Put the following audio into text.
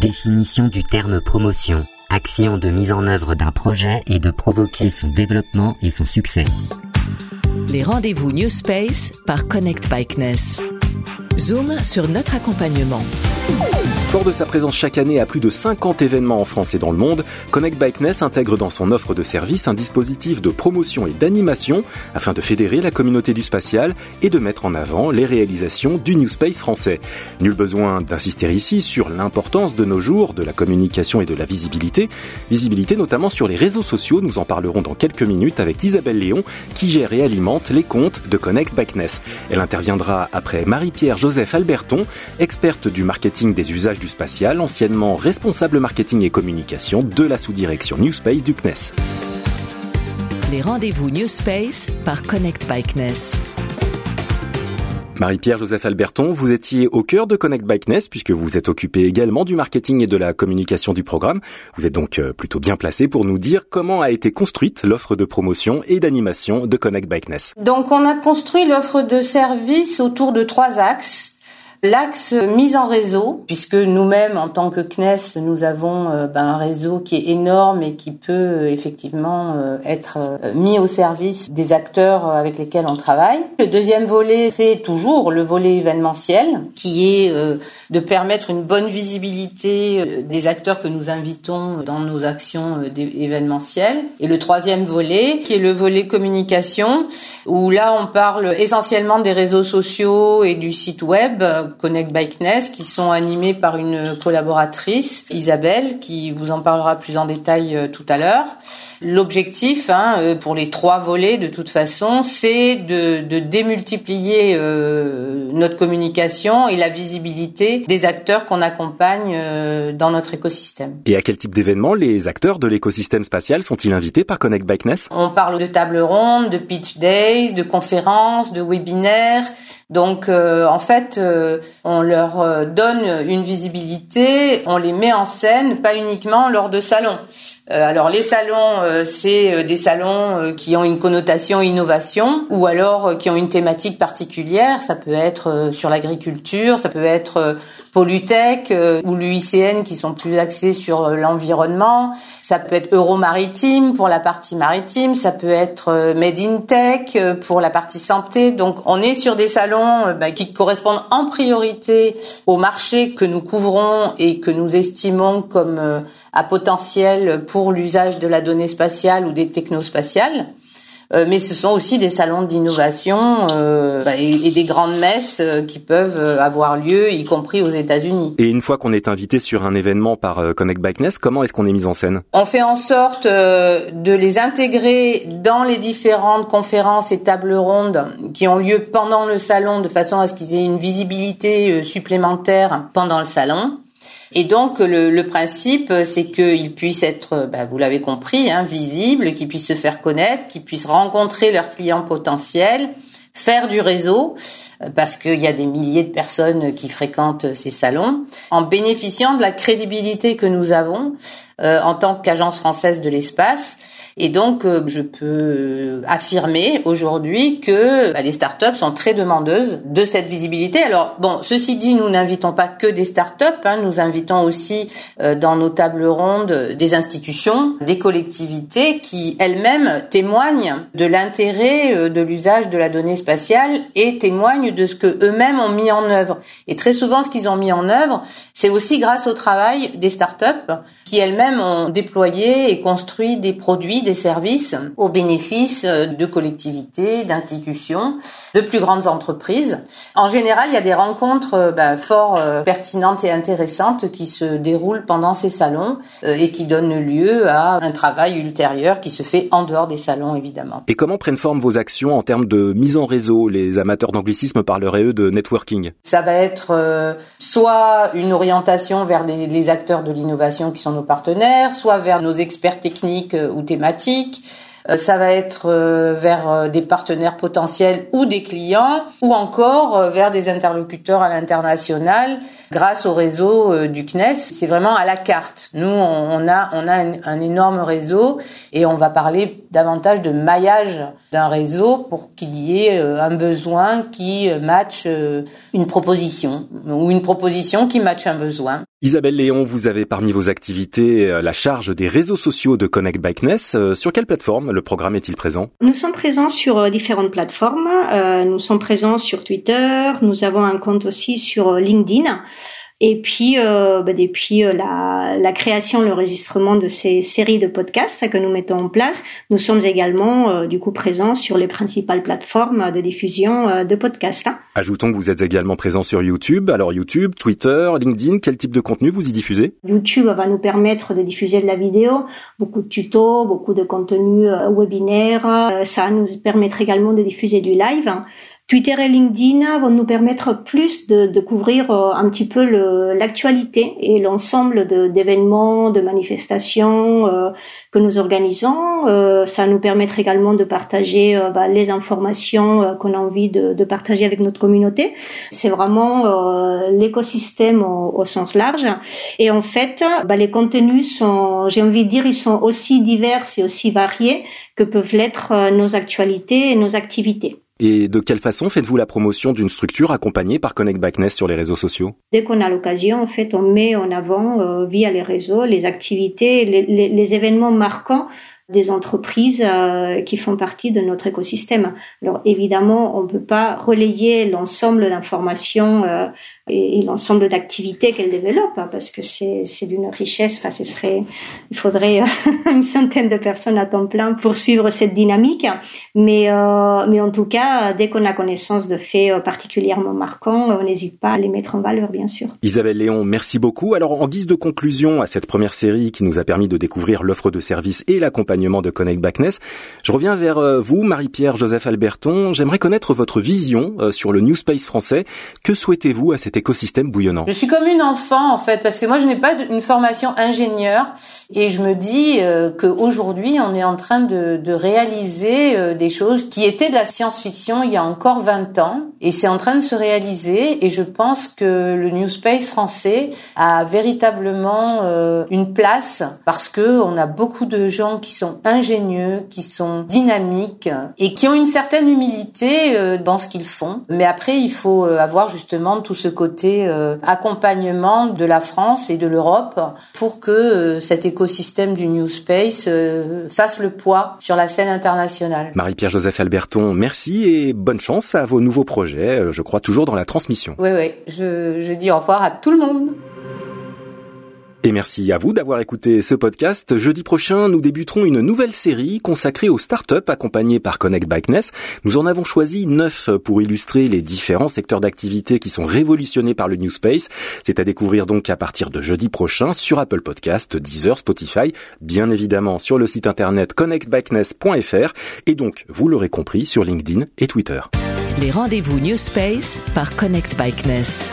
Définition du terme promotion. Action de mise en œuvre d'un projet et de provoquer son développement et son succès. Les rendez-vous New Space par Connect Bikeness. Zoom sur notre accompagnement. Fort de sa présence chaque année à plus de 50 événements en France et dans le monde, Connect Bikeness intègre dans son offre de service un dispositif de promotion et d'animation afin de fédérer la communauté du spatial et de mettre en avant les réalisations du New Space français. Nul besoin d'insister ici sur l'importance de nos jours de la communication et de la visibilité, visibilité notamment sur les réseaux sociaux, nous en parlerons dans quelques minutes avec Isabelle Léon qui gère et alimente les comptes de Connect Bikeness. Elle interviendra après Marie-Pierre Joseph Alberton, experte du marketing des usages du spatial, anciennement responsable marketing et communication de la sous-direction New Space du CNES. Les rendez-vous New Space par Connect by CNES. Marie-Pierre Joseph Alberton, vous étiez au cœur de Connect by CNES puisque vous êtes occupé également du marketing et de la communication du programme. Vous êtes donc euh, plutôt bien placé pour nous dire comment a été construite l'offre de promotion et d'animation de Connect by CNES. Donc on a construit l'offre de service autour de trois axes. L'axe mise en réseau, puisque nous-mêmes, en tant que CNES, nous avons euh, ben, un réseau qui est énorme et qui peut euh, effectivement euh, être mis au service des acteurs avec lesquels on travaille. Le deuxième volet, c'est toujours le volet événementiel, qui est de permettre une bonne visibilité des acteurs que nous invitons dans nos actions événementielles. Et le troisième volet, qui est le volet communication, où là, on parle essentiellement des réseaux sociaux et du site web Connect Bikeness qui sont animés par une collaboratrice, Isabelle, qui vous en parlera plus en détail euh, tout à l'heure. L'objectif, hein, euh, pour les trois volets, de toute façon, c'est de, de, démultiplier euh, notre communication et la visibilité des acteurs qu'on accompagne dans notre écosystème. Et à quel type d'événements les acteurs de l'écosystème spatial sont-ils invités par Connect Bikeness On parle de tables rondes, de pitch days, de conférences, de webinaires, donc euh, en fait, euh, on leur euh, donne une visibilité, on les met en scène, pas uniquement lors de salons. alors les salons, c'est des salons qui ont une connotation innovation ou alors qui ont une thématique particulière. Ça peut être sur l'agriculture, ça peut être Polytech ou l'UICN qui sont plus axés sur l'environnement. Ça peut être Euromaritime pour la partie maritime, ça peut être Made in Tech pour la partie santé. Donc on est sur des salons euh, bah, qui correspondent en priorité au marché que nous couvrons et que nous estimons comme euh, à potentiel pour l'usage de la donnée spatiale ou des technospatiales. Euh, mais ce sont aussi des salons d'innovation euh, bah, et, des grandes messes euh, qui peuvent avoir lieu, y compris aux États-Unis. Et une fois qu'on est invité sur un événement par Connect Bikeness, comment est-ce qu'on est mis en scène? On fait en sorte de les intégrer dans les différentes conférences et tables rondes qui ont lieu pendant le salon, de façon à ce qu'ils aient une visibilité supplémentaire pendant le salon. Et donc le, principe, c'est qu'ils puissent être, bah, vous l'avez compris, hein, visibles, qu'ils puissent se faire connaître, qu'ils puissent rencontrer leurs clients potentiels, faire du réseau, euh, parce qu'il y a des milliers de personnes qui fréquentent ces salons, en bénéficiant de la crédibilité que nous avons euh, en tant qu'agence française de l'espace et donc, euh, je peux euh, affirmer aujourd'hui que bah, les startups sont très demandeuses de cette visibilité. Alors, bon, ceci dit, nous n'invitons pas que des startups, hein, nous invitons aussi euh, dans nos tables rondes des institutions, des collectivités qui elles-mêmes témoignent de l'intérêt de l'usage de la donnée spatiale et témoignent de ce que eux-mêmes ont mis en œuvre. Et très souvent, ce qu'ils ont mis en œuvre, c'est aussi grâce au travail des startups qui elles-mêmes ont déployé et construit des produits services au bénéfice euh, de collectivités, d'institutions, de plus grandes entreprises. En général, il y a des rencontres ben, fort euh, pertinentes et intéressantes qui se déroulent pendant ces salons et qui donnent lieu à un travail ultérieur qui se fait en dehors des salons, évidemment. Et comment prennent forme vos actions en termes de mise en réseau Les amateurs d'anglicisme parleraient eux de networking? Ça va être soit une orientation vers les, les acteurs de l'innovation qui sont nos partenaires, soit vers nos experts techniques ou thématiques euh, ça va être euh, vers euh, des partenaires potentiels ou des clients, ou encore vers des interlocuteurs à l'international grâce au réseau du CNES. C'est vraiment à la carte. Nous, on a, on a un, énorme réseau et on va parler davantage de maillage d'un réseau pour qu'il y ait un besoin qui matche une proposition ou une proposition qui matche un besoin. Isabelle Léon, vous avez parmi vos activités euh, la charge des réseaux sociaux de Connect Bikeness. Euh, sur quelle plateforme le programme est-il présent? Nous sommes présents sur euh, différentes plateformes. nous sommes présents sur Twitter. Nous avons un compte aussi sur LinkedIn. Et puis, euh, bah, depuis euh, la, la, création, l'enregistrement de ces séries de podcasts que nous mettons en place, nous sommes également euh, du coup présents sur les principales plateformes de diffusion euh, de podcasts. Hein. Ajoutons que vous êtes également présent sur YouTube. Alors YouTube, Twitter, LinkedIn, quel type de contenu vous y diffusez? YouTube va nous permettre de diffuser de la vidéo, beaucoup de tutos, beaucoup de contenus webinaires. ça nous permettre également de diffuser du live. Twitter et LinkedIn vont nous permettre plus de, de couvrir euh, un petit peu l'actualité et l'ensemble d'événements, de, manifestations euh, que nous organisons. Euh, ça nous permettre également de partager bah, les informations qu'on a envie de, de, partager avec notre communauté. C'est vraiment l'écosystème au, au, sens large. Et en fait, bah, les contenus sont, j'ai envie de dire, ils sont aussi divers et aussi variés que peuvent l'être nos actualités et nos activités. Et de quelle façon faites-vous la promotion d'une structure accompagnée par Connect Backness sur les réseaux sociaux? Dès qu'on a l'occasion, en fait, on met en avant euh, via les réseaux les activités, les, événements marquants des entreprises euh, qui font partie de notre écosystème. Alors évidemment, on ne peut pas relayer l'ensemble d'informations euh, et, l'ensemble d'activités qu'elles développent hein, parce que c'est d'une richesse. Enfin, ce serait, il faudrait euh, une centaine de personnes à temps plein pour suivre cette dynamique. Mais mais en tout cas, dès qu'on a connaissance de faits particulièrement marquants, on n'hésite pas à les mettre en valeur, bien sûr. Isabelle Léon, merci beaucoup. Alors en guise de conclusion à cette première série qui nous a permis de découvrir l'offre de services et l'accompagnement de Connect Backness. Je reviens vers euh, vous, Marie-Pierre Joseph Alberton. J'aimerais connaître votre vision euh, sur le New Space français. Que souhaitez-vous à cet écosystème bouillonnant. Je suis comme une enfant en fait, parce que moi je n'ai pas une formation ingénieur. Et je me dis euh, qu'aujourd'hui on est en train de, réaliser des choses qui étaient de la science-fiction il y a encore 20 ans. Et c'est en train de se réaliser. Et je pense que le New Space français a véritablement une place parce que on a beaucoup de gens qui sont ingénieux, qui sont dynamiques et qui ont une certaine humilité euh, dans ce qu'ils font. Mais après, il faut euh, avoir justement tout ce côté euh, accompagnement de la France et de l'Europe pour que cet écosystème du New Space fasse le poids sur la scène internationale. Marie-Pierre Joseph Alberton, merci et bonne chance à vos nouveaux projets. Je crois toujours dans la transmission. Oui, oui. Je, je dis au revoir à tout le monde. Et merci à vous d'avoir écouté ce podcast. Jeudi prochain, nous débuterons une nouvelle série consacrée aux startups accompagnées par Connect Bikeness. Nous en avons choisi neuf pour illustrer les différents secteurs d'activité qui sont révolutionnés par le New Space. C'est à découvrir donc à partir de jeudi prochain sur Apple Podcast, Deezer, Spotify, bien évidemment sur le site internet connectbikeness.fr et donc, vous l'aurez compris, sur LinkedIn et Twitter. Les rendez-vous New Space par Connect Bikeness.